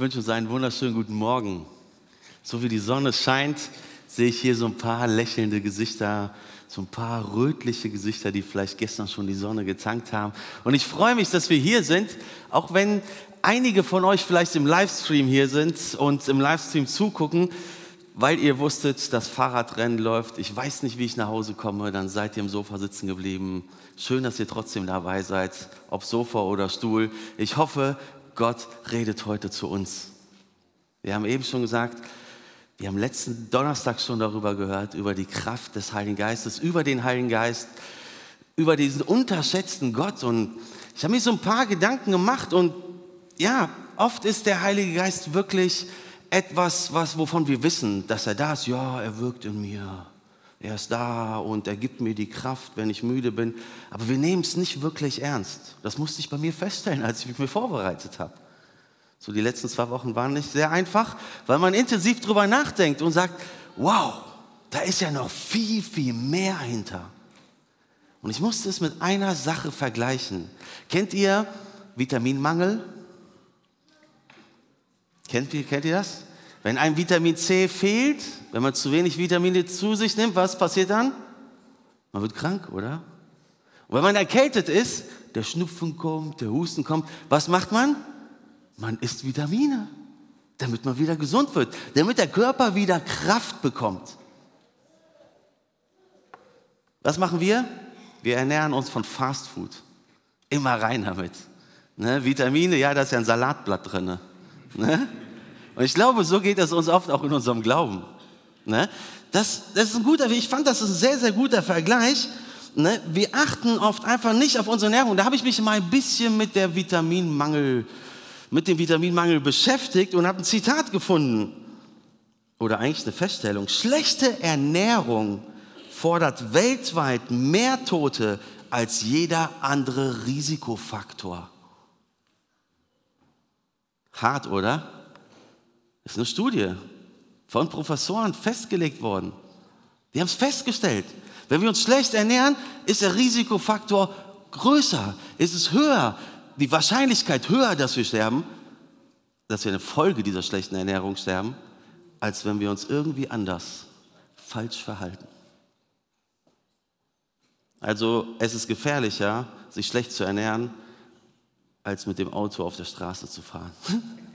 wünsche uns einen wunderschönen guten Morgen. So wie die Sonne scheint, sehe ich hier so ein paar lächelnde Gesichter, so ein paar rötliche Gesichter, die vielleicht gestern schon die Sonne getankt haben. Und ich freue mich, dass wir hier sind, auch wenn einige von euch vielleicht im Livestream hier sind und im Livestream zugucken, weil ihr wusstet, das Fahrradrennen läuft. Ich weiß nicht, wie ich nach Hause komme, dann seid ihr im Sofa sitzen geblieben. Schön, dass ihr trotzdem dabei seid, ob Sofa oder Stuhl. Ich hoffe, Gott redet heute zu uns. Wir haben eben schon gesagt, wir haben letzten Donnerstag schon darüber gehört, über die Kraft des Heiligen Geistes, über den Heiligen Geist, über diesen unterschätzten Gott. Und ich habe mir so ein paar Gedanken gemacht und ja, oft ist der Heilige Geist wirklich etwas, was, wovon wir wissen, dass er da ist. Ja, er wirkt in mir. Er ist da und er gibt mir die Kraft, wenn ich müde bin. Aber wir nehmen es nicht wirklich ernst. Das musste ich bei mir feststellen, als ich mich vorbereitet habe. So die letzten zwei Wochen waren nicht sehr einfach, weil man intensiv drüber nachdenkt und sagt, wow, da ist ja noch viel, viel mehr hinter. Und ich musste es mit einer Sache vergleichen. Kennt ihr Vitaminmangel? Kennt ihr, kennt ihr das? Wenn ein Vitamin C fehlt, wenn man zu wenig Vitamine zu sich nimmt, was passiert dann? Man wird krank, oder? Und wenn man erkältet ist, der Schnupfen kommt, der Husten kommt, was macht man? Man isst Vitamine, damit man wieder gesund wird, damit der Körper wieder Kraft bekommt. Was machen wir? Wir ernähren uns von Fast Food. Immer rein damit. Ne? Vitamine, ja, da ist ja ein Salatblatt drin. Ne? Und ich glaube, so geht es uns oft auch in unserem Glauben. Ne? Das, das ist ein guter, ich fand, das ist ein sehr, sehr guter Vergleich. Ne? Wir achten oft einfach nicht auf unsere Ernährung. Da habe ich mich mal ein bisschen mit der Vitaminmangel, mit dem Vitaminmangel beschäftigt und habe ein Zitat gefunden. Oder eigentlich eine Feststellung. Schlechte Ernährung fordert weltweit mehr Tote als jeder andere Risikofaktor. Hart, oder? Das ist eine Studie von Professoren festgelegt worden. Die haben es festgestellt. Wenn wir uns schlecht ernähren, ist der Risikofaktor größer, ist es höher, die Wahrscheinlichkeit höher, dass wir sterben, dass wir eine Folge dieser schlechten Ernährung sterben, als wenn wir uns irgendwie anders falsch verhalten. Also es ist gefährlicher, sich schlecht zu ernähren, als mit dem Auto auf der Straße zu fahren.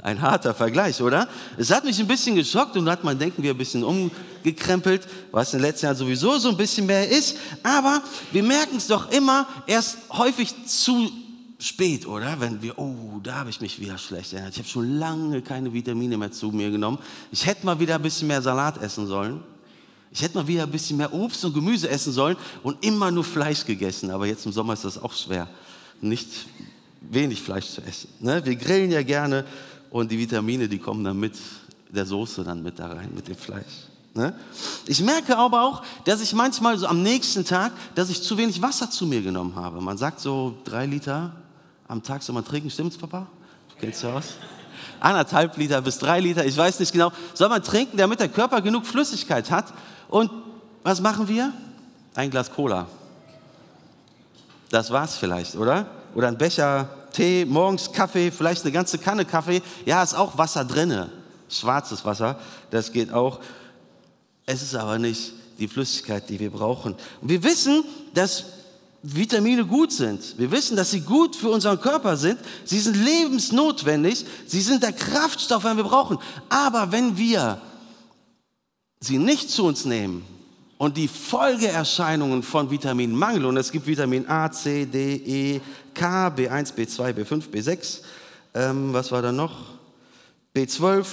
Ein harter Vergleich, oder? Es hat mich ein bisschen geschockt und hat mein Denken wieder ein bisschen umgekrempelt, was in den letzten Jahren sowieso so ein bisschen mehr ist. Aber wir merken es doch immer erst häufig zu spät, oder? Wenn wir, oh, da habe ich mich wieder schlecht erinnert. Ich habe schon lange keine Vitamine mehr zu mir genommen. Ich hätte mal wieder ein bisschen mehr Salat essen sollen. Ich hätte mal wieder ein bisschen mehr Obst und Gemüse essen sollen und immer nur Fleisch gegessen. Aber jetzt im Sommer ist das auch schwer, nicht wenig Fleisch zu essen. Ne? Wir grillen ja gerne und die Vitamine, die kommen dann mit der Soße dann mit da rein, mit dem Fleisch. Ne? Ich merke aber auch, dass ich manchmal so am nächsten Tag, dass ich zu wenig Wasser zu mir genommen habe. Man sagt so drei Liter am Tag soll man trinken, stimmt's, Papa? Du kennst ja aus. Anderthalb Liter bis drei Liter, ich weiß nicht genau, soll man trinken, damit der Körper genug Flüssigkeit hat. Und was machen wir? Ein Glas Cola. Das war's vielleicht, oder? Oder ein Becher Tee, morgens Kaffee, vielleicht eine ganze Kanne Kaffee. Ja, ist auch Wasser drinne. Schwarzes Wasser, das geht auch. Es ist aber nicht die Flüssigkeit, die wir brauchen. Und wir wissen, dass Vitamine gut sind. Wir wissen, dass sie gut für unseren Körper sind. Sie sind lebensnotwendig. Sie sind der Kraftstoff, den wir brauchen. Aber wenn wir sie nicht zu uns nehmen, und die Folgeerscheinungen von Vitaminmangel, und es gibt Vitamin A, C, D, E, K, B1, B2, B5, B6, ähm, was war da noch? B12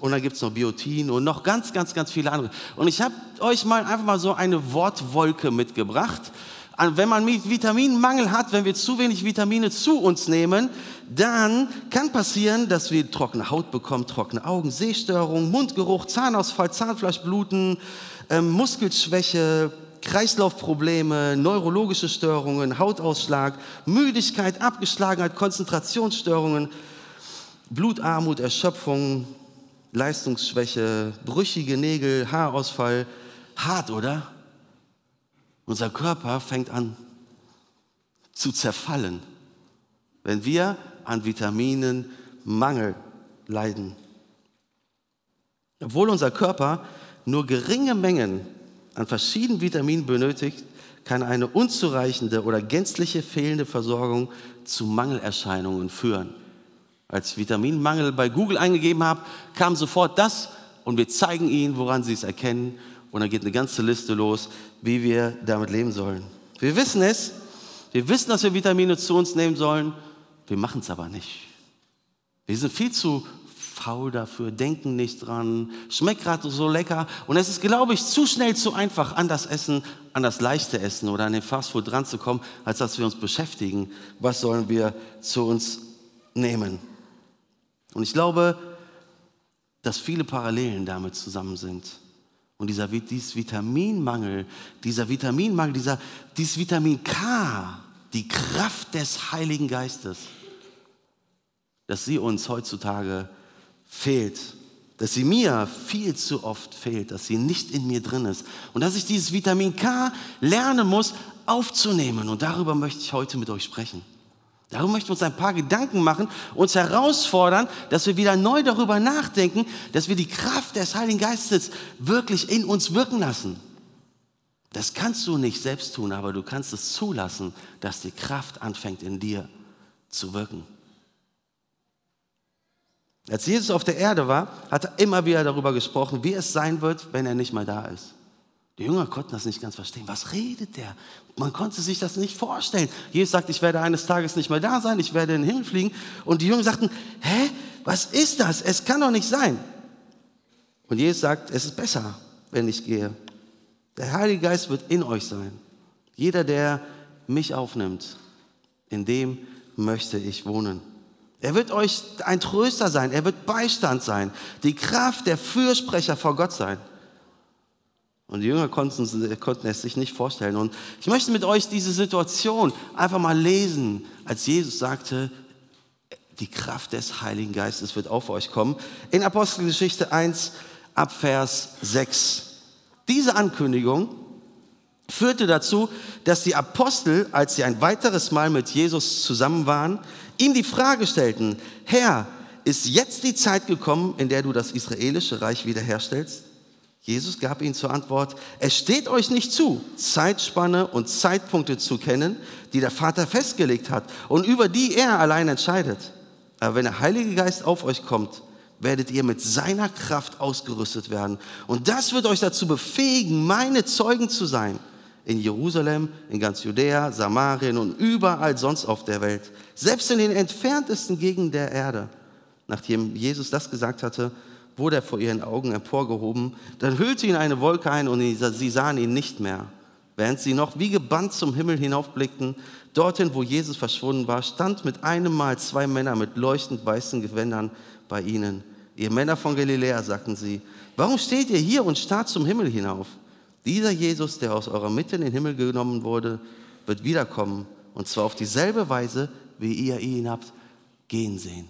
und dann gibt es noch Biotin und noch ganz, ganz, ganz viele andere. Und ich habe euch mal einfach mal so eine Wortwolke mitgebracht. Wenn man Vitaminmangel hat, wenn wir zu wenig Vitamine zu uns nehmen, dann kann passieren, dass wir trockene Haut bekommen, trockene Augen, Sehstörungen, Mundgeruch, Zahnausfall, Zahnfleischbluten, ähm, Muskelschwäche, Kreislaufprobleme, neurologische Störungen, Hautausschlag, Müdigkeit, Abgeschlagenheit, Konzentrationsstörungen, Blutarmut, Erschöpfung, Leistungsschwäche, brüchige Nägel, Haarausfall. Hart, oder? Unser Körper fängt an zu zerfallen, wenn wir an Vitaminen Mangel leiden. Obwohl unser Körper nur geringe Mengen an verschiedenen Vitaminen benötigt, kann eine unzureichende oder gänzliche fehlende Versorgung zu Mangelerscheinungen führen. Als Vitaminmangel bei Google eingegeben habe, kam sofort das und wir zeigen Ihnen, woran Sie es erkennen. Und dann geht eine ganze Liste los, wie wir damit leben sollen. Wir wissen es, wir wissen, dass wir Vitamine zu uns nehmen sollen, wir machen es aber nicht. Wir sind viel zu faul dafür, denken nicht dran, schmeckt gerade so lecker. Und es ist, glaube ich, zu schnell, zu einfach an das Essen, an das leichte Essen oder an den Fastfood dran zu kommen, als dass wir uns beschäftigen, was sollen wir zu uns nehmen. Und ich glaube, dass viele Parallelen damit zusammen sind. Und dieser dieses Vitaminmangel, dieser Vitaminmangel, dieser, dieses Vitamin K, die Kraft des Heiligen Geistes, dass sie uns heutzutage fehlt, dass sie mir viel zu oft fehlt, dass sie nicht in mir drin ist und dass ich dieses Vitamin K lernen muss aufzunehmen. Und darüber möchte ich heute mit euch sprechen. Darum möchten wir uns ein paar Gedanken machen, uns herausfordern, dass wir wieder neu darüber nachdenken, dass wir die Kraft des Heiligen Geistes wirklich in uns wirken lassen. Das kannst du nicht selbst tun, aber du kannst es zulassen, dass die Kraft anfängt in dir zu wirken. Als Jesus auf der Erde war, hat er immer wieder darüber gesprochen, wie es sein wird, wenn er nicht mehr da ist. Die Jünger konnten das nicht ganz verstehen. Was redet der? Man konnte sich das nicht vorstellen. Jesus sagt, ich werde eines Tages nicht mehr da sein, ich werde in den Himmel fliegen. Und die Jünger sagten, hä, was ist das? Es kann doch nicht sein. Und Jesus sagt, es ist besser, wenn ich gehe. Der Heilige Geist wird in euch sein. Jeder, der mich aufnimmt, in dem möchte ich wohnen. Er wird euch ein Tröster sein, er wird Beistand sein, die Kraft der Fürsprecher vor Gott sein. Und die Jünger konnten, konnten, es sich nicht vorstellen. Und ich möchte mit euch diese Situation einfach mal lesen, als Jesus sagte, die Kraft des Heiligen Geistes wird auf euch kommen. In Apostelgeschichte 1 ab Vers 6. Diese Ankündigung führte dazu, dass die Apostel, als sie ein weiteres Mal mit Jesus zusammen waren, ihm die Frage stellten, Herr, ist jetzt die Zeit gekommen, in der du das israelische Reich wiederherstellst? Jesus gab ihnen zur Antwort, es steht euch nicht zu, Zeitspanne und Zeitpunkte zu kennen, die der Vater festgelegt hat und über die er allein entscheidet. Aber wenn der Heilige Geist auf euch kommt, werdet ihr mit seiner Kraft ausgerüstet werden. Und das wird euch dazu befähigen, meine Zeugen zu sein in Jerusalem, in ganz Judäa, Samarien und überall sonst auf der Welt, selbst in den entferntesten Gegenden der Erde. Nachdem Jesus das gesagt hatte, wurde er vor ihren Augen emporgehoben, dann hüllte ihn eine Wolke ein und sie sahen ihn nicht mehr. Während sie noch wie gebannt zum Himmel hinaufblickten, dorthin, wo Jesus verschwunden war, stand mit einem Mal zwei Männer mit leuchtend weißen Gewändern bei ihnen. Ihr Männer von Galiläa, sagten sie, warum steht ihr hier und starrt zum Himmel hinauf? Dieser Jesus, der aus eurer Mitte in den Himmel genommen wurde, wird wiederkommen. Und zwar auf dieselbe Weise, wie ihr ihn habt gehen sehen.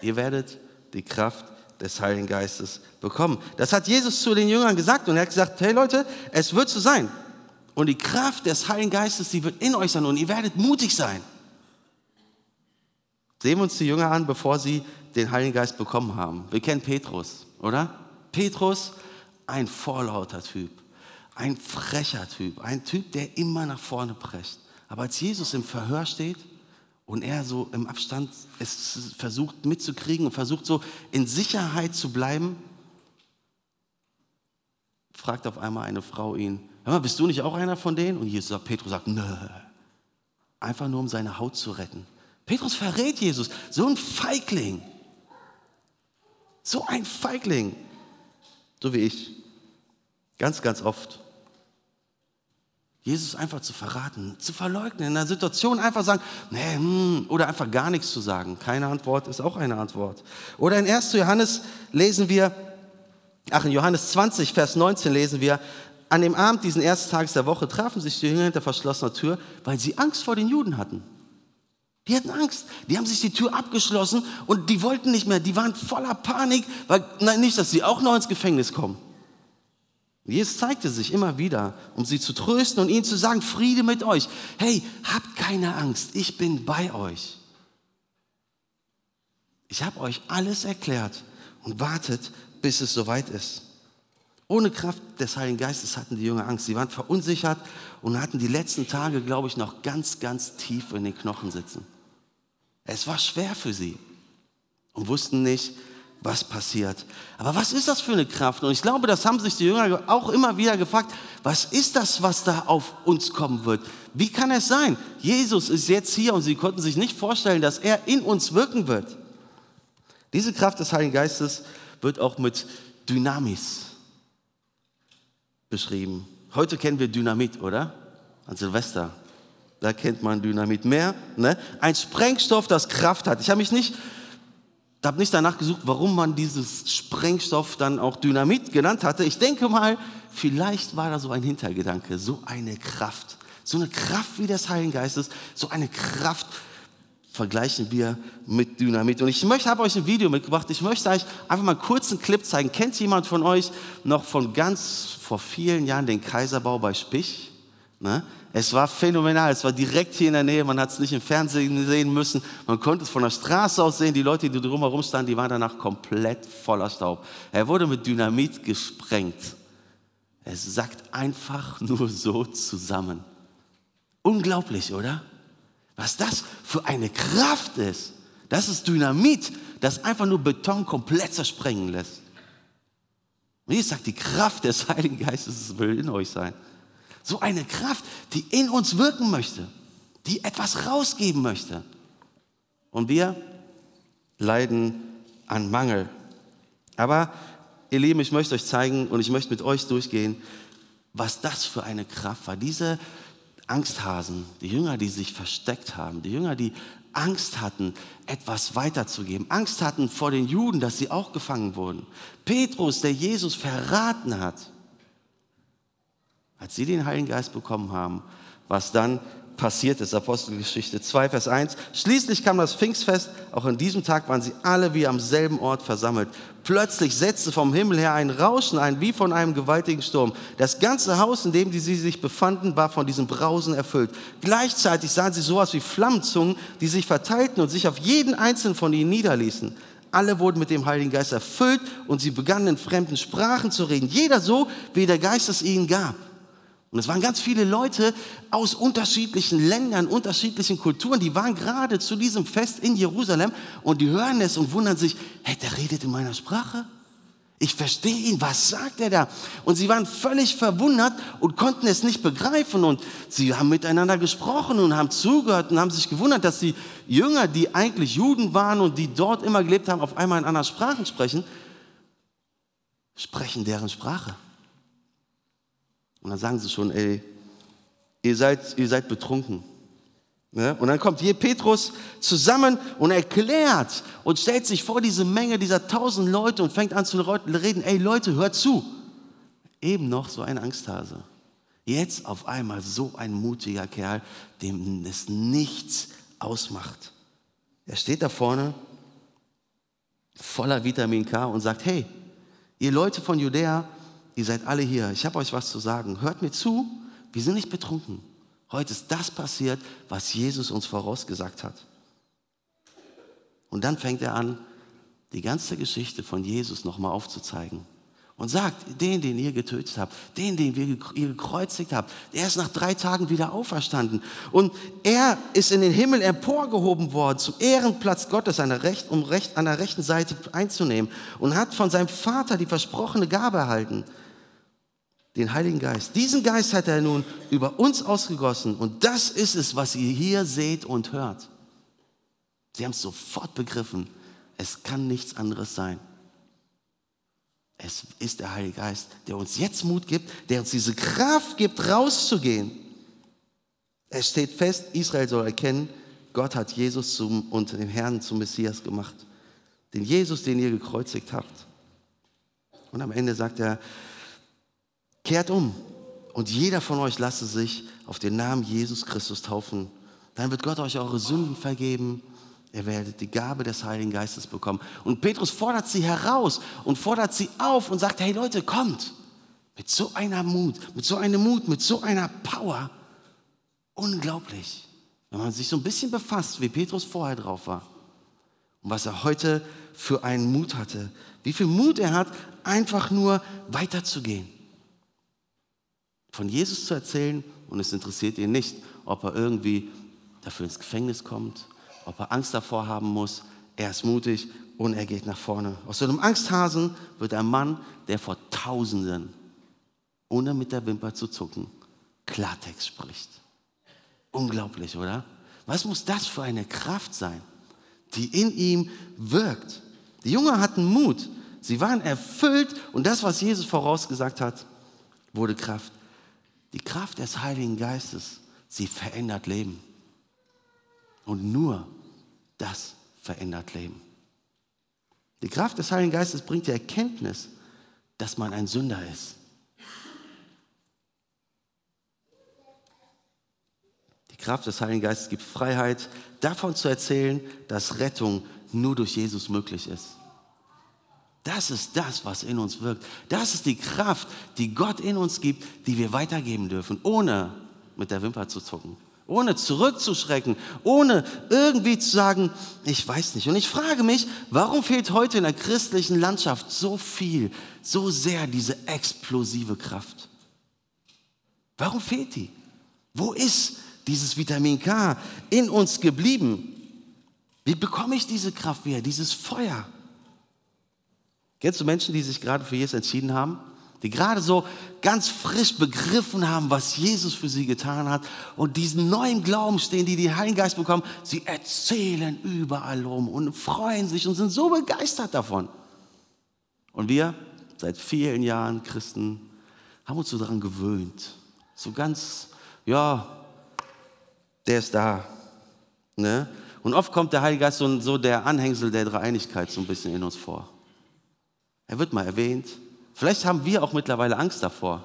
Ihr werdet die Kraft des Heiligen Geistes bekommen. Das hat Jesus zu den Jüngern gesagt und er hat gesagt, hey Leute, es wird so sein. Und die Kraft des Heiligen Geistes, die wird in euch sein und ihr werdet mutig sein. Sehen wir uns die Jünger an, bevor sie den Heiligen Geist bekommen haben. Wir kennen Petrus, oder? Petrus, ein vorlauter Typ, ein frecher Typ, ein Typ, der immer nach vorne prescht. Aber als Jesus im Verhör steht und er so im Abstand es versucht mitzukriegen und versucht so in Sicherheit zu bleiben, fragt auf einmal eine Frau ihn, hör mal, bist du nicht auch einer von denen? Und Jesus sagt, Petrus sagt, nö, einfach nur um seine Haut zu retten. Petrus verrät Jesus, so ein Feigling. So ein Feigling. So wie ich. Ganz, ganz oft. Jesus einfach zu verraten, zu verleugnen, in einer Situation einfach sagen, nee, hm, oder einfach gar nichts zu sagen. Keine Antwort ist auch eine Antwort. Oder in 1. Johannes lesen wir, ach, in Johannes 20, Vers 19 lesen wir, an dem Abend diesen ersten Tages der Woche trafen sich die Jünger hinter verschlossener Tür, weil sie Angst vor den Juden hatten. Die hatten Angst. Die haben sich die Tür abgeschlossen und die wollten nicht mehr. Die waren voller Panik, weil nein, nicht, dass sie auch noch ins Gefängnis kommen. Jesus zeigte sich immer wieder, um sie zu trösten und ihnen zu sagen, Friede mit euch. Hey, habt keine Angst, ich bin bei euch. Ich habe euch alles erklärt und wartet, bis es soweit ist. Ohne Kraft des Heiligen Geistes hatten die Jünger Angst. Sie waren verunsichert und hatten die letzten Tage, glaube ich, noch ganz, ganz tief in den Knochen sitzen. Es war schwer für sie und wussten nicht, was passiert. Aber was ist das für eine Kraft? Und ich glaube, das haben sich die Jünger auch immer wieder gefragt. Was ist das, was da auf uns kommen wird? Wie kann es sein? Jesus ist jetzt hier und sie konnten sich nicht vorstellen, dass er in uns wirken wird. Diese Kraft des Heiligen Geistes wird auch mit Dynamis beschrieben. Heute kennen wir Dynamit, oder? An Silvester. Da kennt man Dynamit mehr. Ne? Ein Sprengstoff, das Kraft hat. Ich habe mich nicht, habe nicht danach gesucht, warum man dieses Sprengstoff dann auch Dynamit genannt hatte. Ich denke mal, vielleicht war da so ein Hintergedanke, so eine Kraft. So eine Kraft wie des Heiligen Geistes, so eine Kraft, vergleichen wir mit Dynamit. Und ich möchte, habe euch ein Video mitgebracht. Ich möchte euch einfach mal einen Clip zeigen. Kennt jemand von euch noch von ganz vor vielen Jahren den Kaiserbau bei Spich? Ne? Es war phänomenal. Es war direkt hier in der Nähe. Man hat es nicht im Fernsehen sehen müssen. Man konnte es von der Straße aus sehen. Die Leute, die drumherum standen, die waren danach komplett voller Staub. Er wurde mit Dynamit gesprengt. Es sackt einfach nur so zusammen. Unglaublich, oder? Was das für eine Kraft ist. Das ist Dynamit, das einfach nur Beton komplett zersprengen lässt. Ich sage, die Kraft des Heiligen Geistes will in euch sein. So eine Kraft, die in uns wirken möchte, die etwas rausgeben möchte. Und wir leiden an Mangel. Aber ihr Lieben, ich möchte euch zeigen und ich möchte mit euch durchgehen, was das für eine Kraft war. Diese Angsthasen, die Jünger, die sich versteckt haben, die Jünger, die Angst hatten, etwas weiterzugeben, Angst hatten vor den Juden, dass sie auch gefangen wurden. Petrus, der Jesus verraten hat, als sie den Heiligen Geist bekommen haben, was dann passiert ist. Apostelgeschichte 2, Vers 1. Schließlich kam das Pfingstfest. Auch an diesem Tag waren sie alle wie am selben Ort versammelt. Plötzlich setzte vom Himmel her ein Rauschen ein, wie von einem gewaltigen Sturm. Das ganze Haus, in dem sie sich befanden, war von diesem Brausen erfüllt. Gleichzeitig sahen sie sowas wie Flammenzungen, die sich verteilten und sich auf jeden einzelnen von ihnen niederließen. Alle wurden mit dem Heiligen Geist erfüllt und sie begannen in fremden Sprachen zu reden. Jeder so, wie der Geist es ihnen gab. Und es waren ganz viele Leute aus unterschiedlichen Ländern, unterschiedlichen Kulturen, die waren gerade zu diesem Fest in Jerusalem und die hören es und wundern sich, hey, der redet in meiner Sprache. Ich verstehe ihn, was sagt er da? Und sie waren völlig verwundert und konnten es nicht begreifen. Und sie haben miteinander gesprochen und haben zugehört und haben sich gewundert, dass die Jünger, die eigentlich Juden waren und die dort immer gelebt haben, auf einmal in anderen Sprachen sprechen, sprechen deren Sprache. Und dann sagen sie schon, ey, ihr seid, ihr seid betrunken. Ja? Und dann kommt hier Petrus zusammen und erklärt und stellt sich vor diese Menge dieser tausend Leute und fängt an zu reden, ey Leute, hört zu. Eben noch so ein Angsthase. Jetzt auf einmal so ein mutiger Kerl, dem es nichts ausmacht. Er steht da vorne voller Vitamin K und sagt, hey, ihr Leute von Judäa, ihr seid alle hier, ich habe euch was zu sagen. Hört mir zu, wir sind nicht betrunken. Heute ist das passiert, was Jesus uns vorausgesagt hat. Und dann fängt er an, die ganze Geschichte von Jesus nochmal aufzuzeigen. Und sagt, den, den ihr getötet habt, den, den ihr gekreuzigt habt, der ist nach drei Tagen wieder auferstanden. Und er ist in den Himmel emporgehoben worden, zum Ehrenplatz Gottes, an der, Recht, um recht, an der rechten Seite einzunehmen. Und hat von seinem Vater die versprochene Gabe erhalten den Heiligen Geist. Diesen Geist hat er nun über uns ausgegossen und das ist es, was ihr hier seht und hört. Sie haben es sofort begriffen. Es kann nichts anderes sein. Es ist der Heilige Geist, der uns jetzt Mut gibt, der uns diese Kraft gibt, rauszugehen. Es steht fest, Israel soll erkennen, Gott hat Jesus zum, und den Herrn zum Messias gemacht. Den Jesus, den ihr gekreuzigt habt. Und am Ende sagt er, Kehrt um und jeder von euch lasse sich auf den Namen Jesus Christus taufen. Dann wird Gott euch eure Sünden vergeben. Ihr werdet die Gabe des Heiligen Geistes bekommen. Und Petrus fordert sie heraus und fordert sie auf und sagt, hey Leute, kommt. Mit so einer Mut, mit so einem Mut, mit so einer Power. Unglaublich. Wenn man sich so ein bisschen befasst, wie Petrus vorher drauf war. und was er heute für einen Mut hatte. Wie viel Mut er hat, einfach nur weiterzugehen. Von Jesus zu erzählen und es interessiert ihn nicht, ob er irgendwie dafür ins Gefängnis kommt, ob er Angst davor haben muss. Er ist mutig und er geht nach vorne. Aus so einem Angsthasen wird ein Mann, der vor Tausenden, ohne mit der Wimper zu zucken, Klartext spricht. Unglaublich, oder? Was muss das für eine Kraft sein, die in ihm wirkt? Die Jünger hatten Mut, sie waren erfüllt und das, was Jesus vorausgesagt hat, wurde Kraft. Die Kraft des Heiligen Geistes, sie verändert Leben. Und nur das verändert Leben. Die Kraft des Heiligen Geistes bringt die Erkenntnis, dass man ein Sünder ist. Die Kraft des Heiligen Geistes gibt Freiheit, davon zu erzählen, dass Rettung nur durch Jesus möglich ist. Das ist das, was in uns wirkt. Das ist die Kraft, die Gott in uns gibt, die wir weitergeben dürfen, ohne mit der Wimper zu zucken, ohne zurückzuschrecken, ohne irgendwie zu sagen, ich weiß nicht. Und ich frage mich, warum fehlt heute in der christlichen Landschaft so viel, so sehr diese explosive Kraft? Warum fehlt die? Wo ist dieses Vitamin K in uns geblieben? Wie bekomme ich diese Kraft wieder, dieses Feuer? Kennst du Menschen, die sich gerade für Jesus entschieden haben? Die gerade so ganz frisch begriffen haben, was Jesus für sie getan hat und diesen neuen Glauben stehen, die den Heiligen Geist bekommen. Sie erzählen überall rum und freuen sich und sind so begeistert davon. Und wir, seit vielen Jahren Christen, haben uns so daran gewöhnt. So ganz, ja, der ist da. Ne? Und oft kommt der Heilige Geist so, so der Anhängsel der Dreieinigkeit so ein bisschen in uns vor. Er wird mal erwähnt. Vielleicht haben wir auch mittlerweile Angst davor.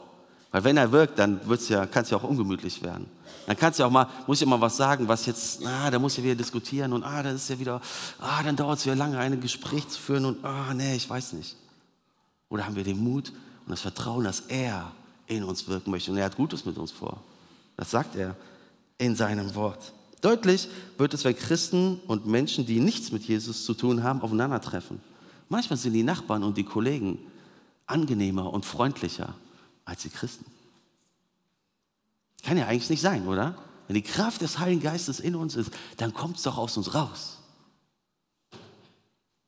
Weil wenn er wirkt, dann ja, kann es ja auch ungemütlich werden. Dann kannst ja auch mal, muss ja mal was sagen, was jetzt, ah, da muss ja wieder diskutieren und ah, dann ist ja wieder, ah, dann dauert es wieder lange, ein Gespräch zu führen und ah, nee, ich weiß nicht. Oder haben wir den Mut und das Vertrauen, dass er in uns wirken möchte und er hat Gutes mit uns vor. Das sagt er in seinem Wort. Deutlich wird es, wenn Christen und Menschen, die nichts mit Jesus zu tun haben, aufeinandertreffen. Manchmal sind die Nachbarn und die Kollegen angenehmer und freundlicher als die Christen. Kann ja eigentlich nicht sein, oder? Wenn die Kraft des Heiligen Geistes in uns ist, dann kommt es doch aus uns raus.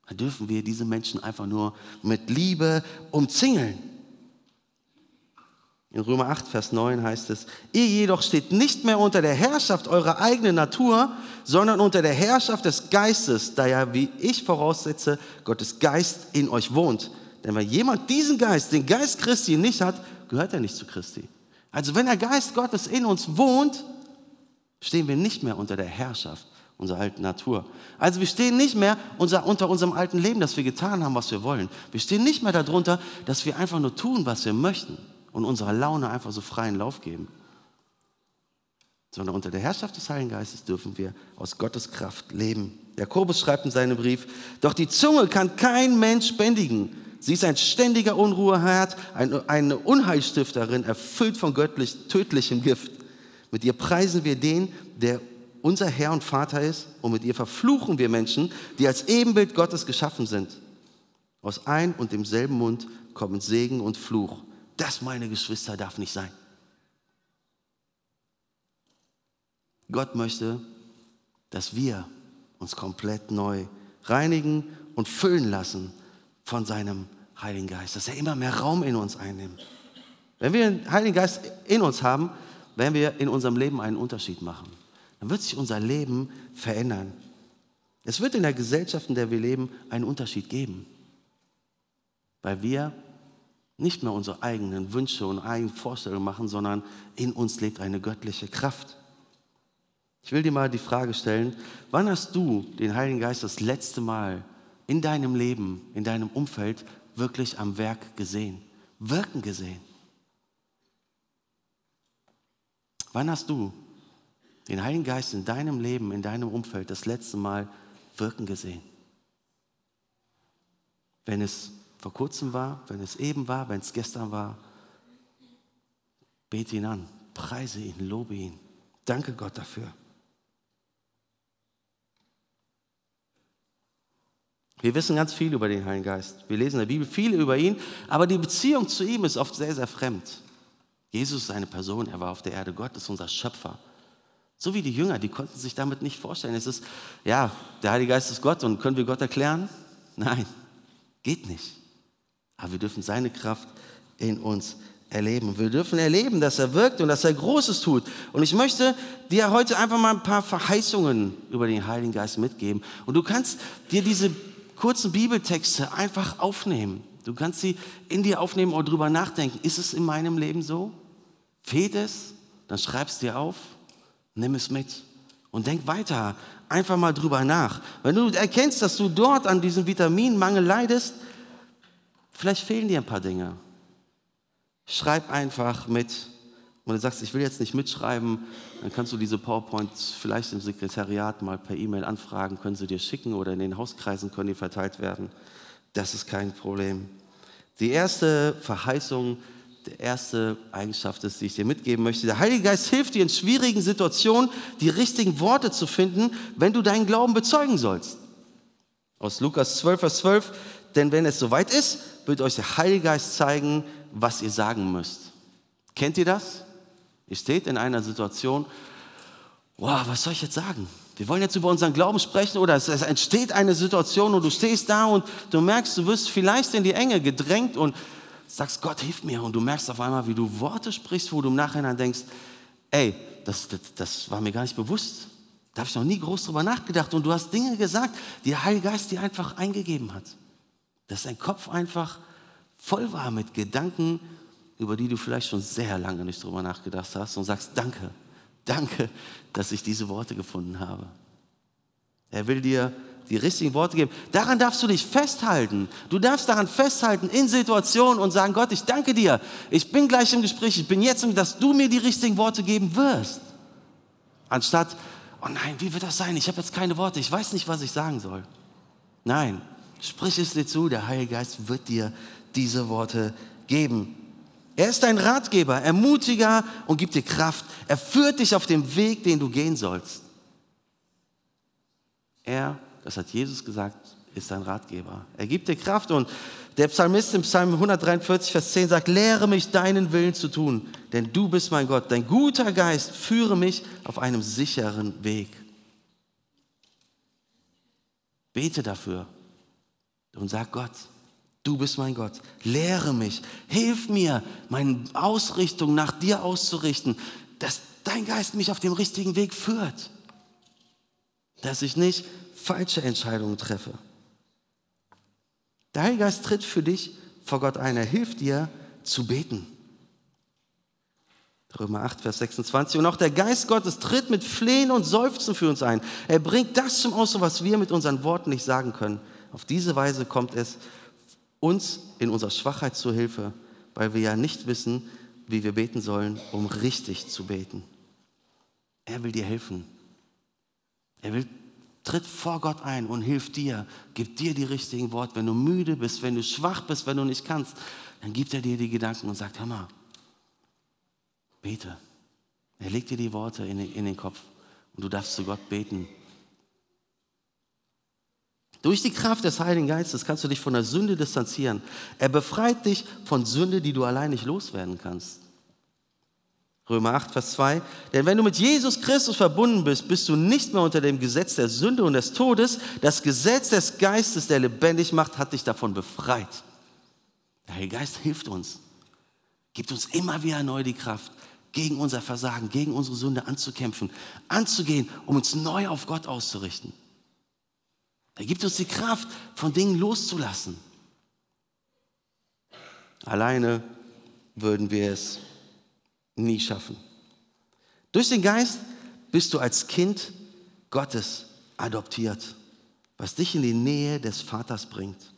Dann dürfen wir diese Menschen einfach nur mit Liebe umzingeln. In Römer 8, Vers 9 heißt es, ihr jedoch steht nicht mehr unter der Herrschaft eurer eigenen Natur, sondern unter der Herrschaft des Geistes, da ja, wie ich voraussetze, Gottes Geist in euch wohnt. Denn wenn jemand diesen Geist, den Geist Christi nicht hat, gehört er nicht zu Christi. Also wenn der Geist Gottes in uns wohnt, stehen wir nicht mehr unter der Herrschaft unserer alten Natur. Also wir stehen nicht mehr unter, unter unserem alten Leben, dass wir getan haben, was wir wollen. Wir stehen nicht mehr darunter, dass wir einfach nur tun, was wir möchten und unserer Laune einfach so freien Lauf geben. Sondern unter der Herrschaft des Heiligen Geistes dürfen wir aus Gottes Kraft leben. Jakobus schreibt in seinem Brief, doch die Zunge kann kein Mensch bändigen. Sie ist ein ständiger Unruheherd, eine Unheilstifterin, erfüllt von göttlich tödlichem Gift. Mit ihr preisen wir den, der unser Herr und Vater ist, und mit ihr verfluchen wir Menschen, die als Ebenbild Gottes geschaffen sind. Aus ein und demselben Mund kommen Segen und Fluch. Das, meine Geschwister, darf nicht sein. Gott möchte, dass wir uns komplett neu reinigen und füllen lassen von seinem Heiligen Geist, dass er immer mehr Raum in uns einnimmt. Wenn wir den Heiligen Geist in uns haben, werden wir in unserem Leben einen Unterschied machen. Dann wird sich unser Leben verändern. Es wird in der Gesellschaft, in der wir leben, einen Unterschied geben, weil wir nicht mehr unsere eigenen Wünsche und eigenen Vorstellungen machen, sondern in uns lebt eine göttliche Kraft. Ich will dir mal die Frage stellen, wann hast du den Heiligen Geist das letzte Mal in deinem Leben, in deinem Umfeld wirklich am Werk gesehen, wirken gesehen? Wann hast du den Heiligen Geist in deinem Leben, in deinem Umfeld das letzte Mal wirken gesehen? Wenn es vor kurzem war, wenn es eben war, wenn es gestern war. Bete ihn an, preise ihn, lobe ihn. Danke Gott dafür. Wir wissen ganz viel über den Heiligen Geist. Wir lesen in der Bibel viel über ihn, aber die Beziehung zu ihm ist oft sehr, sehr fremd. Jesus ist eine Person, er war auf der Erde. Gott ist unser Schöpfer. So wie die Jünger, die konnten sich damit nicht vorstellen. Es ist, ja, der Heilige Geist ist Gott und können wir Gott erklären? Nein, geht nicht. Aber wir dürfen seine Kraft in uns erleben. Wir dürfen erleben, dass er wirkt und dass er Großes tut. Und ich möchte dir heute einfach mal ein paar Verheißungen über den Heiligen Geist mitgeben. Und du kannst dir diese kurzen Bibeltexte einfach aufnehmen. Du kannst sie in dir aufnehmen und drüber nachdenken. Ist es in meinem Leben so? Fehlt es? Dann schreib es dir auf, nimm es mit und denk weiter. Einfach mal drüber nach. Wenn du erkennst, dass du dort an diesem Vitaminmangel leidest, vielleicht fehlen dir ein paar Dinge. Schreib einfach mit. Und du sagst, ich will jetzt nicht mitschreiben, dann kannst du diese PowerPoints vielleicht im Sekretariat mal per E-Mail anfragen, können sie dir schicken oder in den Hauskreisen können die verteilt werden. Das ist kein Problem. Die erste Verheißung, die erste Eigenschaft ist, die ich dir mitgeben möchte. Der Heilige Geist hilft dir in schwierigen Situationen, die richtigen Worte zu finden, wenn du deinen Glauben bezeugen sollst. Aus Lukas 12, Vers 12. Denn wenn es soweit ist, wird euch der Heilige Geist zeigen, was ihr sagen müsst. Kennt ihr das? Ihr steht in einer Situation, wow, was soll ich jetzt sagen? Wir wollen jetzt über unseren Glauben sprechen oder es, entsteht eine Situation und du stehst da und du merkst, du wirst vielleicht in die Enge gedrängt und sagst, Gott, hilf mir. Und du merkst auf einmal, wie du Worte sprichst, wo du im Nachhinein denkst, ey, das, das, das war mir gar nicht bewusst. Da habe ich noch nie groß drüber nachgedacht. Und du hast Dinge gesagt, die der Heilige Geist dir einfach eingegeben hat. Dass dein Kopf einfach voll war mit Gedanken, über die du vielleicht schon sehr lange nicht drüber nachgedacht hast und sagst, danke, danke, dass ich diese Worte gefunden habe. Er will dir die richtigen Worte geben. Daran darfst du dich festhalten. Du darfst daran festhalten in Situationen und sagen, Gott, ich danke dir. Ich bin gleich im Gespräch. Ich bin jetzt, dass du mir die richtigen Worte geben wirst. Anstatt, oh nein, wie wird das sein? Ich habe jetzt keine Worte. Ich weiß nicht, was ich sagen soll. Nein, sprich es dir zu. Der Heilige Geist wird dir diese Worte geben. Er ist dein Ratgeber, Ermutiger und gibt dir Kraft. Er führt dich auf dem Weg, den du gehen sollst. Er, das hat Jesus gesagt, ist dein Ratgeber. Er gibt dir Kraft und der Psalmist im Psalm 143, Vers 10 sagt, lehre mich deinen Willen zu tun, denn du bist mein Gott. Dein guter Geist führe mich auf einem sicheren Weg. Bete dafür und sag Gott, Du bist mein Gott. Lehre mich. Hilf mir, meine Ausrichtung nach dir auszurichten, dass dein Geist mich auf dem richtigen Weg führt. Dass ich nicht falsche Entscheidungen treffe. Heilige Geist tritt für dich vor Gott ein. Er hilft dir zu beten. Römer 8, Vers 26. Und auch der Geist Gottes tritt mit Flehen und Seufzen für uns ein. Er bringt das zum Ausdruck, was wir mit unseren Worten nicht sagen können. Auf diese Weise kommt es uns in unserer Schwachheit zur Hilfe, weil wir ja nicht wissen, wie wir beten sollen, um richtig zu beten. Er will dir helfen. Er will, tritt vor Gott ein und hilft dir, gibt dir die richtigen Worte. Wenn du müde bist, wenn du schwach bist, wenn du nicht kannst, dann gibt er dir die Gedanken und sagt, hör mal, bete. Er legt dir die Worte in in den Kopf und du darfst zu Gott beten durch die Kraft des Heiligen Geistes kannst du dich von der Sünde distanzieren. Er befreit dich von Sünde, die du allein nicht loswerden kannst. Römer 8, Vers 2. Denn wenn du mit Jesus Christus verbunden bist, bist du nicht mehr unter dem Gesetz der Sünde und des Todes. Das Gesetz des Geistes, der lebendig macht, hat dich davon befreit. Der Heilige Geist hilft uns, gibt uns immer wieder neu die Kraft, gegen unser Versagen, gegen unsere Sünde anzukämpfen, anzugehen, um uns neu auf Gott auszurichten. Er gibt uns die Kraft, von Dingen loszulassen. Alleine würden wir es nie schaffen. Durch den Geist bist du als Kind Gottes adoptiert, was dich in die Nähe des Vaters bringt.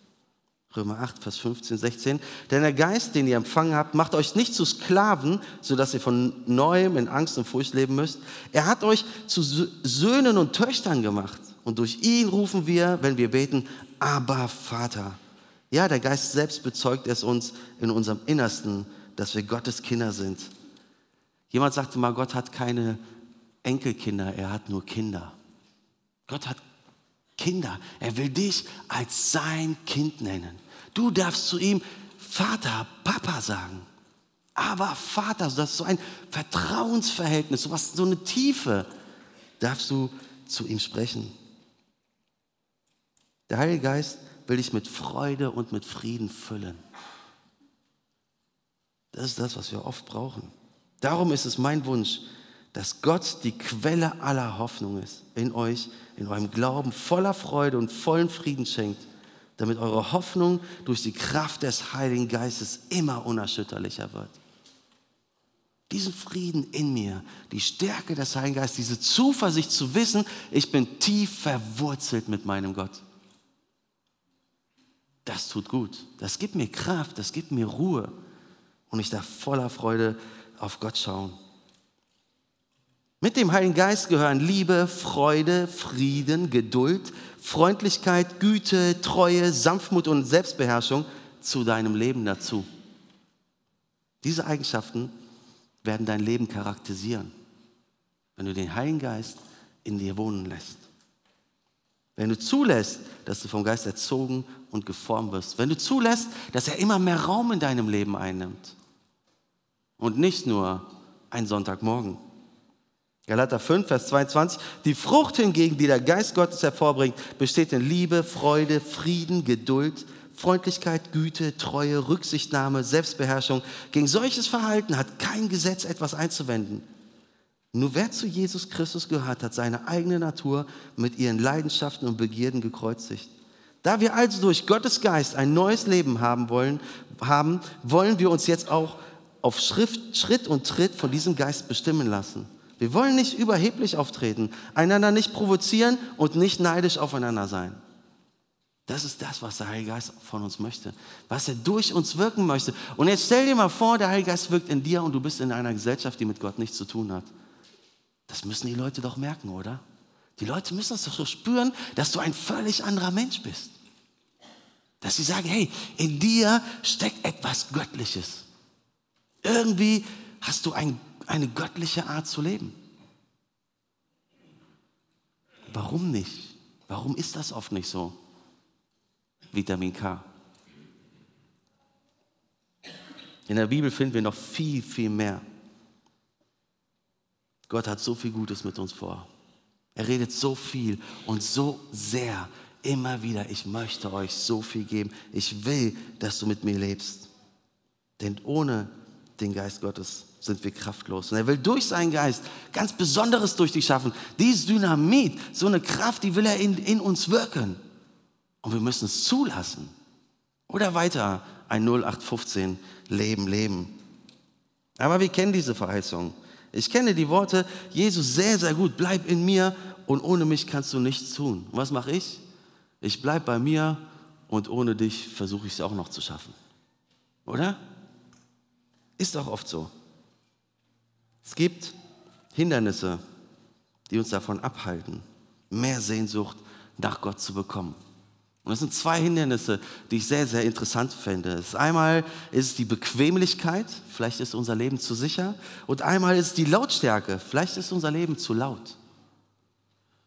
Römer 8, Vers 15, 16. Denn der Geist, den ihr empfangen habt, macht euch nicht zu Sklaven, sodass ihr von neuem in Angst und Furcht leben müsst. Er hat euch zu Söhnen und Töchtern gemacht. Und durch ihn rufen wir, wenn wir beten, aber Vater. Ja, der Geist selbst bezeugt es uns in unserem Innersten, dass wir Gottes Kinder sind. Jemand sagte mal, Gott hat keine Enkelkinder, er hat nur Kinder. Gott hat Kinder. Er will dich als sein Kind nennen. Du darfst zu ihm Vater, Papa sagen. Aber Vater, das ist so ein Vertrauensverhältnis, so, was, so eine Tiefe, darfst du zu ihm sprechen. Der Heilige Geist will dich mit Freude und mit Frieden füllen. Das ist das, was wir oft brauchen. Darum ist es mein Wunsch, dass Gott die Quelle aller Hoffnung ist, in euch, in eurem Glauben voller Freude und vollen Frieden schenkt, damit eure Hoffnung durch die Kraft des Heiligen Geistes immer unerschütterlicher wird. Diesen Frieden in mir, die Stärke des Heiligen Geistes, diese Zuversicht zu wissen, ich bin tief verwurzelt mit meinem Gott. Das tut gut. Das gibt mir Kraft, das gibt mir Ruhe. Und ich darf voller Freude auf Gott schauen. Mit dem Heiligen Geist gehören Liebe, Freude, Frieden, Geduld, Freundlichkeit, Güte, Treue, Sanftmut und Selbstbeherrschung zu deinem Leben dazu. Diese Eigenschaften werden dein Leben charakterisieren, wenn du den Heiligen Geist in dir wohnen lässt. Wenn du zulässt, dass du vom Geist erzogen und geformt wirst. Wenn du zulässt, dass er immer mehr Raum in deinem Leben einnimmt. Und nicht nur ein Sonntagmorgen. Galater 5, Vers 22. Die Frucht hingegen, die der Geist Gottes hervorbringt, besteht in Liebe, Freude, Frieden, Geduld, Freundlichkeit, Güte, Treue, Rücksichtnahme, Selbstbeherrschung. Gegen solches Verhalten hat kein Gesetz etwas einzuwenden. Nur wer zu Jesus Christus gehört, hat seine eigene Natur mit ihren Leidenschaften und Begierden gekreuzigt. Da wir also durch Gottes Geist ein neues Leben haben wollen, haben, wollen wir uns jetzt auch auf Schrift, Schritt und Tritt von diesem Geist bestimmen lassen. Wir wollen nicht überheblich auftreten, einander nicht provozieren und nicht neidisch aufeinander sein. Das ist das, was der Heilige Geist von uns möchte, was er durch uns wirken möchte. Und jetzt stell dir mal vor, der Heilige Geist wirkt in dir und du bist in einer Gesellschaft, die mit Gott nichts zu tun hat. Das müssen die Leute doch merken, oder? Die Leute müssen das doch so spüren, dass du ein völlig anderer Mensch bist. Dass sie sagen, hey, in dir steckt etwas Göttliches. Irgendwie hast du ein eine göttliche Art zu leben. Warum nicht? Warum ist das oft nicht so? Vitamin K. In der Bibel finden wir noch viel, viel mehr. Gott hat so viel Gutes mit uns vor. Er redet so viel und so sehr immer wieder, ich möchte euch so viel geben. Ich will, dass du mit mir lebst. Denn ohne den Geist Gottes sind wir kraftlos. Und er will durch seinen Geist ganz Besonderes durch dich schaffen. Dieses Dynamit, so eine Kraft, die will er in, in uns wirken. Und wir müssen es zulassen. Oder weiter ein 0815 Leben, Leben. Aber wir kennen diese Verheißung. Ich kenne die Worte Jesus sehr, sehr gut. Bleib in mir und ohne mich kannst du nichts tun. Und was mache ich? Ich bleibe bei mir und ohne dich versuche ich es auch noch zu schaffen. Oder? Ist auch oft so. Es gibt Hindernisse, die uns davon abhalten, mehr Sehnsucht nach Gott zu bekommen. Und es sind zwei Hindernisse, die ich sehr, sehr interessant finde. Das einmal ist es die Bequemlichkeit, vielleicht ist unser Leben zu sicher. Und einmal ist es die Lautstärke, vielleicht ist unser Leben zu laut.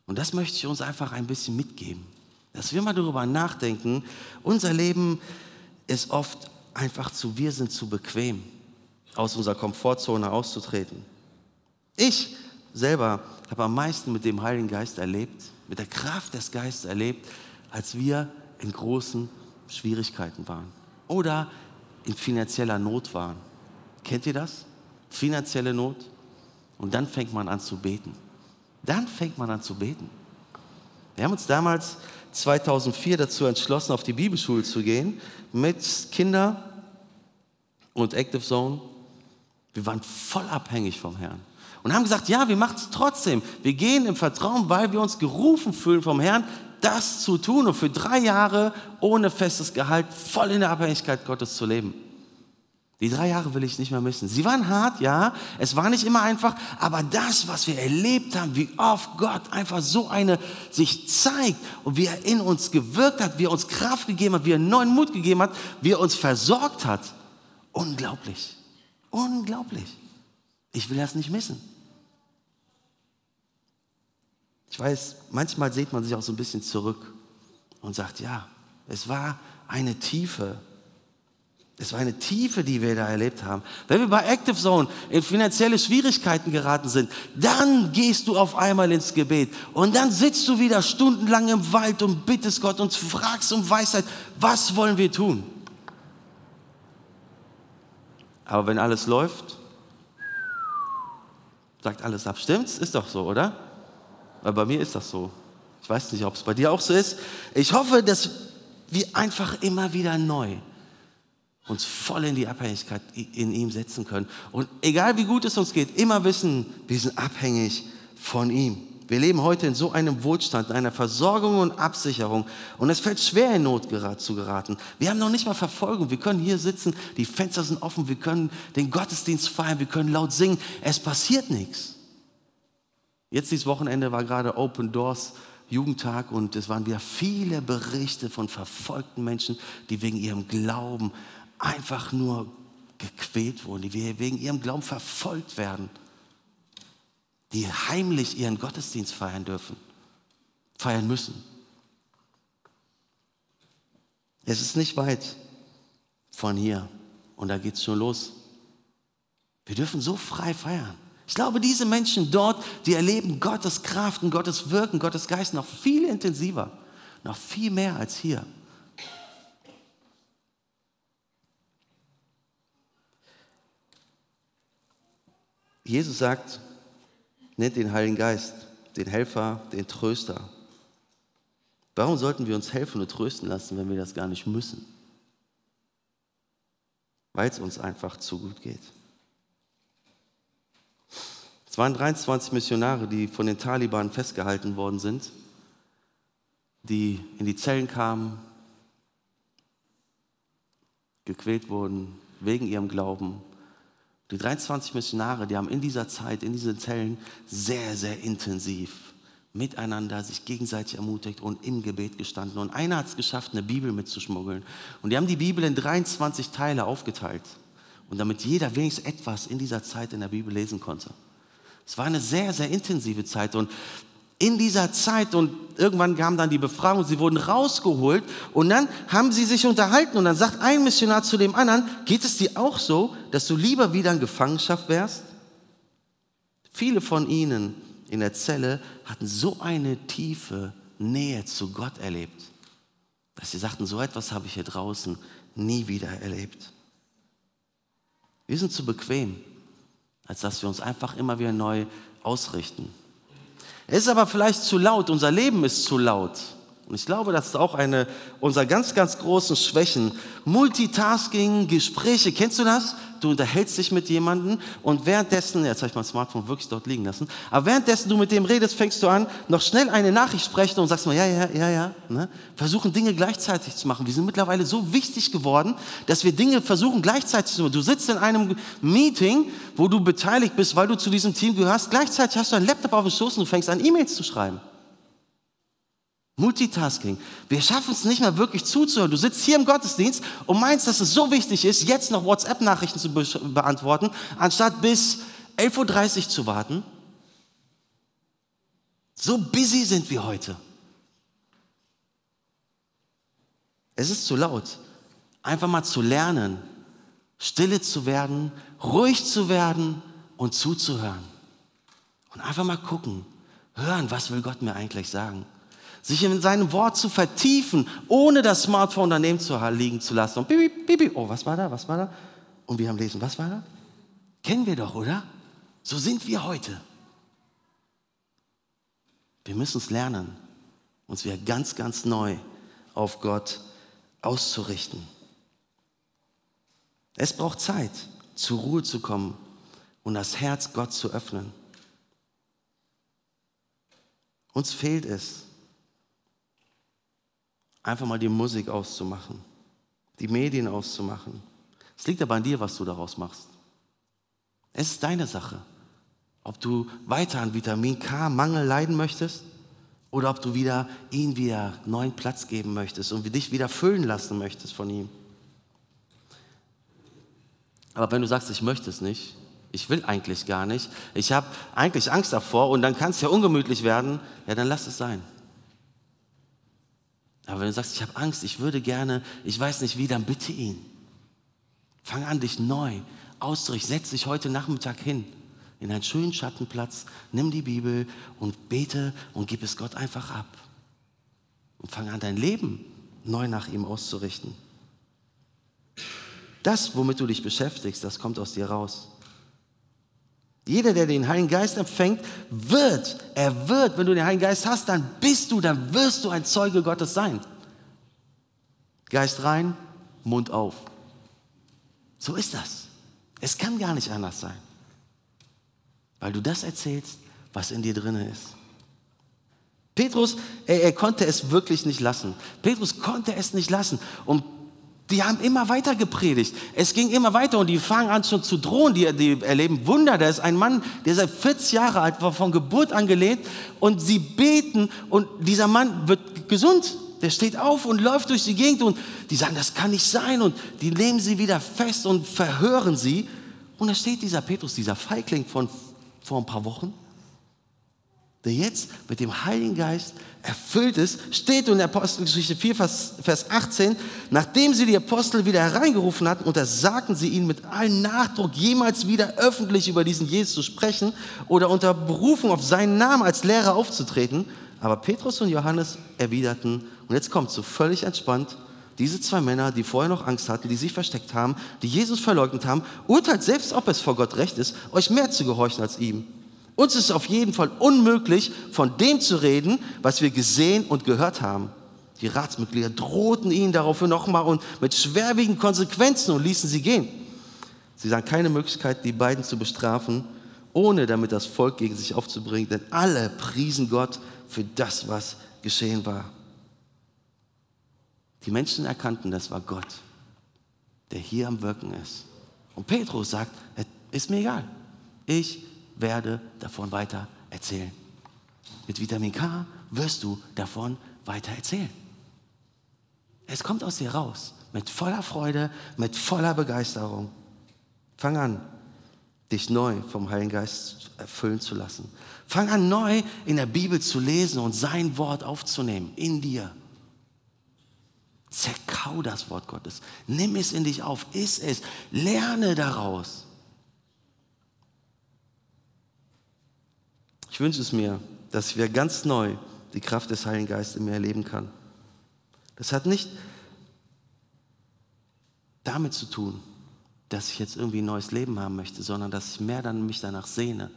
Und das möchte ich uns einfach ein bisschen mitgeben, dass wir mal darüber nachdenken. Unser Leben ist oft einfach zu, wir sind zu bequem aus unserer Komfortzone auszutreten. Ich selber habe am meisten mit dem Heiligen Geist erlebt, mit der Kraft des Geistes erlebt, als wir in großen Schwierigkeiten waren oder in finanzieller Not waren. Kennt ihr das? Finanzielle Not. Und dann fängt man an zu beten. Dann fängt man an zu beten. Wir haben uns damals 2004 dazu entschlossen, auf die Bibelschule zu gehen mit Kinder und Active Zone wir waren voll abhängig vom Herrn. Und haben gesagt, ja, wir machen es trotzdem. Wir gehen im Vertrauen, weil wir uns gerufen fühlen vom Herrn, das zu tun und für drei Jahre ohne festes Gehalt voll in der Abhängigkeit Gottes zu leben. Die drei Jahre will ich nicht mehr missen. Sie waren hart, ja, es war nicht immer einfach, aber das, was wir erlebt haben, wie oft Gott einfach so eine sich zeigt und wie er in uns gewirkt hat, wie er uns Kraft gegeben hat, wie er neuen Mut gegeben hat, wie er uns versorgt hat, unglaublich. Unglaublich. Ich will das nicht missen. Ich weiß, manchmal sieht man sich auch so ein bisschen zurück und sagt, ja, es war eine Tiefe. Es war eine Tiefe, die wir da erlebt haben. Wenn wir bei Active Zone in finanzielle Schwierigkeiten geraten sind, dann gehst du auf einmal ins Gebet und dann sitzt du wieder stundenlang im Wald und bittest Gott und fragst um Weisheit, was wollen wir tun? Aber wenn alles läuft, sagt alles ab. Stimmt's? Ist doch so, oder? Weil bei mir ist das so. Ich weiß nicht, ob es bei dir auch so ist. Ich hoffe, dass wir einfach immer wieder neu uns voll in die Abhängigkeit in ihm setzen können. Und egal wie gut es uns geht, immer wissen, wir sind abhängig von ihm. Wir leben heute in so einem Wohlstand, in einer Versorgung und Absicherung. Und es fällt schwer, in Not zu geraten. Wir haben noch nicht mal Verfolgung. Wir können hier sitzen, die Fenster sind offen, wir können den Gottesdienst feiern, wir können laut singen. Es passiert nichts. Jetzt dieses Wochenende war gerade Open Doors Jugendtag und es waren wieder viele Berichte von verfolgten Menschen, die wegen ihrem Glauben einfach nur gequält wurden, die wegen ihrem Glauben verfolgt werden, die heimlich ihren Gottesdienst feiern dürfen, feiern müssen. Es ist nicht weit von hier und da geht es schon los. Wir dürfen so frei feiern. Ich glaube, diese Menschen dort, die erleben Gottes Kraft und Gottes Wirken, Gottes Geist noch viel intensiver, noch viel mehr als hier. Jesus sagt, nennt den Heiligen Geist, den Helfer, den Tröster. Warum sollten wir uns helfen und trösten lassen, wenn wir das gar nicht müssen? Weil es uns einfach zu gut geht. Es waren 23 Missionare, die von den Taliban festgehalten worden sind, die in die Zellen kamen, gequält wurden wegen ihrem Glauben. Die 23 Missionare, die haben in dieser Zeit, in diesen Zellen sehr, sehr intensiv miteinander sich gegenseitig ermutigt und im Gebet gestanden. Und einer hat es geschafft, eine Bibel mitzuschmuggeln. Und die haben die Bibel in 23 Teile aufgeteilt. Und damit jeder wenigstens etwas in dieser Zeit in der Bibel lesen konnte. Es war eine sehr, sehr intensive Zeit und in dieser Zeit und irgendwann kam dann die Befragung, sie wurden rausgeholt und dann haben sie sich unterhalten und dann sagt ein Missionar zu dem anderen, geht es dir auch so, dass du lieber wieder in Gefangenschaft wärst? Viele von ihnen in der Zelle hatten so eine tiefe Nähe zu Gott erlebt, dass sie sagten, so etwas habe ich hier draußen nie wieder erlebt. Wir sind zu bequem als dass wir uns einfach immer wieder neu ausrichten. Es ist aber vielleicht zu laut, unser Leben ist zu laut. Und ich glaube, das ist auch eine unserer ganz, ganz großen Schwächen. Multitasking, Gespräche, kennst du das? Du unterhältst dich mit jemandem und währenddessen, jetzt habe ich mein Smartphone wirklich dort liegen lassen, aber währenddessen du mit dem redest, fängst du an, noch schnell eine Nachricht sprechen und sagst mal, ja, ja, ja, ja. Ne? Versuchen Dinge gleichzeitig zu machen. Wir sind mittlerweile so wichtig geworden, dass wir Dinge versuchen gleichzeitig zu machen. Du sitzt in einem Meeting, wo du beteiligt bist, weil du zu diesem Team gehörst. Gleichzeitig hast du einen Laptop auf dem Schoß und du fängst an, E-Mails zu schreiben. Multitasking. Wir schaffen es nicht mehr wirklich zuzuhören. Du sitzt hier im Gottesdienst und meinst, dass es so wichtig ist, jetzt noch WhatsApp-Nachrichten zu be beantworten, anstatt bis 11.30 Uhr zu warten. So busy sind wir heute. Es ist zu laut. Einfach mal zu lernen, stille zu werden, ruhig zu werden und zuzuhören. Und einfach mal gucken, hören, was will Gott mir eigentlich sagen sich in seinem Wort zu vertiefen, ohne das Smartphone daneben zu liegen zu lassen. Und bibi, bibi, oh, was war da, was war da? Und wir haben lesen, was war da? Kennen wir doch, oder? So sind wir heute. Wir müssen es lernen, uns wieder ganz, ganz neu auf Gott auszurichten. Es braucht Zeit, zur Ruhe zu kommen und das Herz Gott zu öffnen. Uns fehlt es, einfach mal die Musik auszumachen, die Medien auszumachen. Es liegt aber an dir, was du daraus machst. Es ist deine Sache, ob du weiter an Vitamin K-Mangel leiden möchtest oder ob du wieder ihm wieder neuen Platz geben möchtest und dich wieder füllen lassen möchtest von ihm. Aber wenn du sagst, ich möchte es nicht, Ich will eigentlich gar nicht. Ich habe eigentlich Angst davor und dann kann es ja ungemütlich werden. Ja, dann lass es sein. Aber wenn du sagst, ich habe Angst, ich würde gerne, ich weiß nicht wie, dann bitte ihn. Fang an, dich neu auszurichten. Setz dich heute Nachmittag hin in einen schönen Schattenplatz, nimm die Bibel und bete und gib es Gott einfach ab. Und fang an, dein Leben neu nach ihm auszurichten. Das, womit du dich beschäftigst, das kommt aus dir raus. Jeder, der den Heiligen Geist empfängt, wird, er wird, wenn du den Heiligen Geist hast, dann bist du, dann wirst du ein Zeuge Gottes sein. Geist rein, Mund auf. So ist das. Es kann gar nicht anders sein. Weil du das erzählst, was in dir drin ist. Petrus, er, er, konnte es wirklich nicht lassen. Petrus konnte es nicht lassen. Und die haben immer weiter gepredigt. Es ging immer weiter und die fangen an schon zu drohen. Die, die erleben Wunder. Da ist ein Mann, der seit 40 Jahre alt war, von Geburt angelehnt. Und sie beten und dieser Mann wird gesund. Der steht auf und läuft durch die Gegend und die sagen, das kann nicht sein. Und die nehmen sie wieder fest und verhören sie. Und da steht dieser Petrus, dieser Feigling von vor ein paar Wochen der jetzt mit dem Heiligen Geist erfüllt ist, steht in der Apostelgeschichte 4, Vers 18, nachdem sie die Apostel wieder hereingerufen hatten, untersagten sie ihnen mit allem Nachdruck, jemals wieder öffentlich über diesen Jesus zu sprechen oder unter Berufung auf seinen Namen als Lehrer aufzutreten. Aber Petrus und Johannes erwiderten, und jetzt kommt so völlig entspannt, diese zwei Männer, die vorher noch Angst hatten, die sich versteckt haben, die Jesus verleugnet haben, urteilt selbst, ob es vor Gott recht ist, euch mehr zu gehorchen als ihm. Uns ist auf jeden Fall unmöglich, von dem zu reden, was wir gesehen und gehört haben. Die Ratsmitglieder drohten ihnen daraufhin nochmal und mit schwerwiegenden Konsequenzen und ließen sie gehen. Sie sahen keine Möglichkeit, die beiden zu bestrafen, ohne damit das Volk gegen sich aufzubringen, denn alle priesen Gott für das, was geschehen war. Die Menschen erkannten, das war Gott, der hier am Wirken ist. Und Petrus sagt, ist mir egal. Ich werde davon weiter erzählen. Mit Vitamin K wirst du davon weiter erzählen. Es kommt aus dir raus, mit voller Freude, mit voller Begeisterung. Fang an, dich neu vom Heiligen Geist erfüllen zu lassen. Fang an, neu in der Bibel zu lesen und sein Wort aufzunehmen in dir. Zerkau das Wort Gottes. Nimm es in dich auf. Iss es. Lerne daraus. Ich wünsche es mir, dass wir ganz neu die Kraft des Heiligen Geistes in mir erleben kann. Das hat nicht damit zu tun, dass ich jetzt irgendwie ein neues Leben haben möchte, sondern dass ich mehr dann mich danach sehne,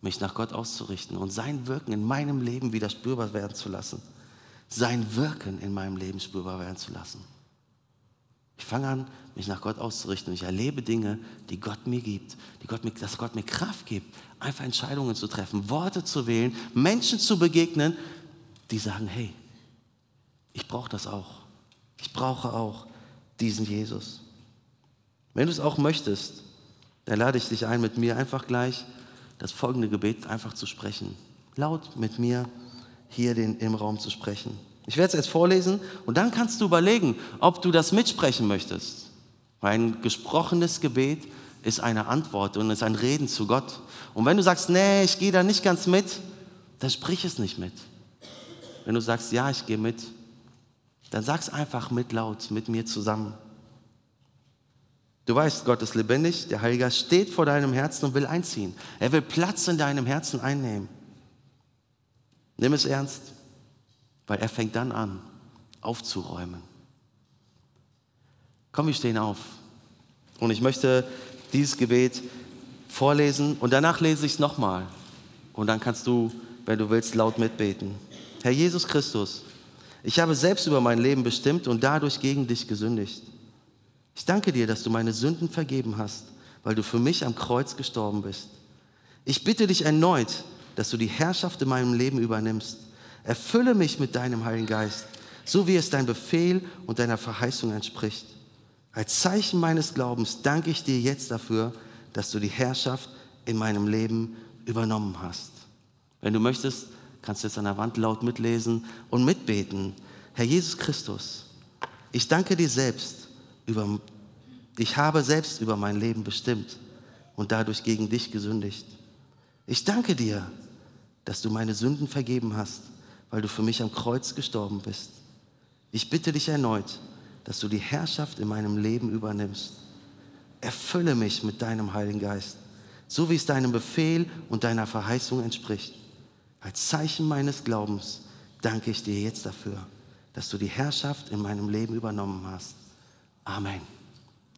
mich nach Gott auszurichten und sein Wirken in meinem Leben wieder spürbar werden zu lassen. Sein Wirken in meinem Leben spürbar werden zu lassen. Ich fange an, mich nach Gott auszurichten. Ich erlebe Dinge, die Gott mir gibt, die Gott mir, dass Gott mir Kraft gibt, einfach Entscheidungen zu treffen, Worte zu wählen, Menschen zu begegnen, die sagen, hey, ich brauche das auch. Ich brauche auch diesen Jesus. Wenn du es auch möchtest, dann lade ich dich ein, mit mir einfach gleich das folgende Gebet einfach zu sprechen. Laut mit mir hier den, im Raum zu sprechen. Ich werde es jetzt vorlesen und dann kannst du überlegen, ob du das mitsprechen möchtest. Weil ein gesprochenes Gebet ist eine Antwort und ist ein Reden zu Gott. Und wenn du sagst, nee, ich gehe da nicht ganz mit, dann sprich es nicht mit. Wenn du sagst, ja, ich gehe mit, dann sag es einfach mit laut, mit mir zusammen. Du weißt, Gott ist lebendig, der Heilige steht vor deinem Herzen und will einziehen. Er will Platz in deinem Herzen einnehmen. Nimm es ernst weil er fängt dann an, aufzuräumen. Komm, wir stehen auf. Und ich möchte dieses Gebet vorlesen und danach lese ich es nochmal. Und dann kannst du, wenn du willst, laut mitbeten. Herr Jesus Christus, ich habe selbst über mein Leben bestimmt und dadurch gegen dich gesündigt. Ich danke dir, dass du meine Sünden vergeben hast, weil du für mich am Kreuz gestorben bist. Ich bitte dich erneut, dass du die Herrschaft in meinem Leben übernimmst Erfülle mich mit deinem Heiligen Geist, so wie es dein Befehl und deiner Verheißung entspricht. Als Zeichen meines Glaubens danke ich dir jetzt dafür, dass du die Herrschaft in meinem Leben übernommen hast. Wenn du möchtest, kannst du jetzt an der Wand laut mitlesen und mitbeten. Herr Jesus Christus, ich danke dir selbst über, ich habe selbst über mein Leben bestimmt. und dadurch gegen dich gesündigt. Ich danke dir, dass du meine Sünden vergeben hast, weil du für mich am Kreuz gestorben bist. Ich bitte dich erneut, dass du die Herrschaft in meinem Leben übernimmst. Erfülle mich mit deinem Heiligen Geist, so wie es deinem Befehl und deiner Verheißung entspricht. Als Zeichen meines Glaubens danke ich dir jetzt dafür, dass du die Herrschaft in meinem Leben übernommen hast. Amen.